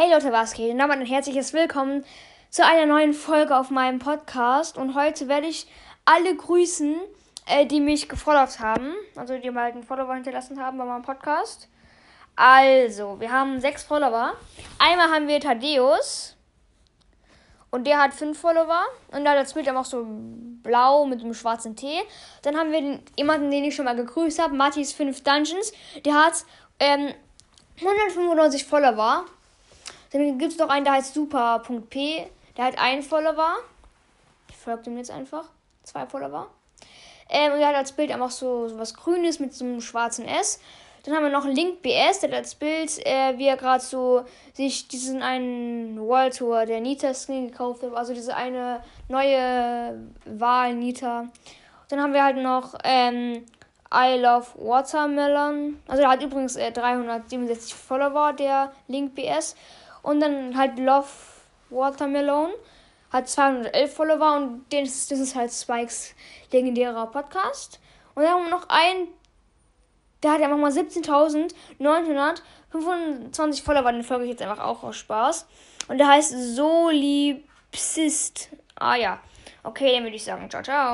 Hey Leute, was geht? Und damit ein herzliches Willkommen zu einer neuen Folge auf meinem Podcast. Und heute werde ich alle grüßen, äh, die mich gefollowt haben. Also die mal einen Follower hinterlassen haben bei meinem Podcast. Also, wir haben sechs Follower. Einmal haben wir Thaddeus. Und der hat fünf Follower. Und da das Bild auch so blau mit einem schwarzen T. Dann haben wir den, jemanden, den ich schon mal gegrüßt habe. Matthias 5 Dungeons. Der hat ähm, 195 Follower. Dann gibt es noch einen, der heißt super.p. Der hat einen Follower. Ich folge dem jetzt einfach. Zwei Follower. Ähm, und der hat als Bild einfach so, so was Grünes mit so einem schwarzen S. Dann haben wir noch Link BS, der hat als Bild, äh, wie er gerade so sich diesen einen World Tour der Nita Skin gekauft hat. Also diese eine neue Wahl Nita. Dann haben wir halt noch ähm, I Love Watermelon. Also er hat übrigens äh, 367 Follower, der Link BS. Und dann halt Love Watermelon hat 211 Follower und das, das ist halt Spikes legendärer Podcast. Und dann haben wir noch einen, der hat einfach mal 17.925 Follower, den folge ich jetzt einfach auch aus Spaß. Und der heißt Solipsist. Ah ja. Okay, dann würde ich sagen, ciao, ciao.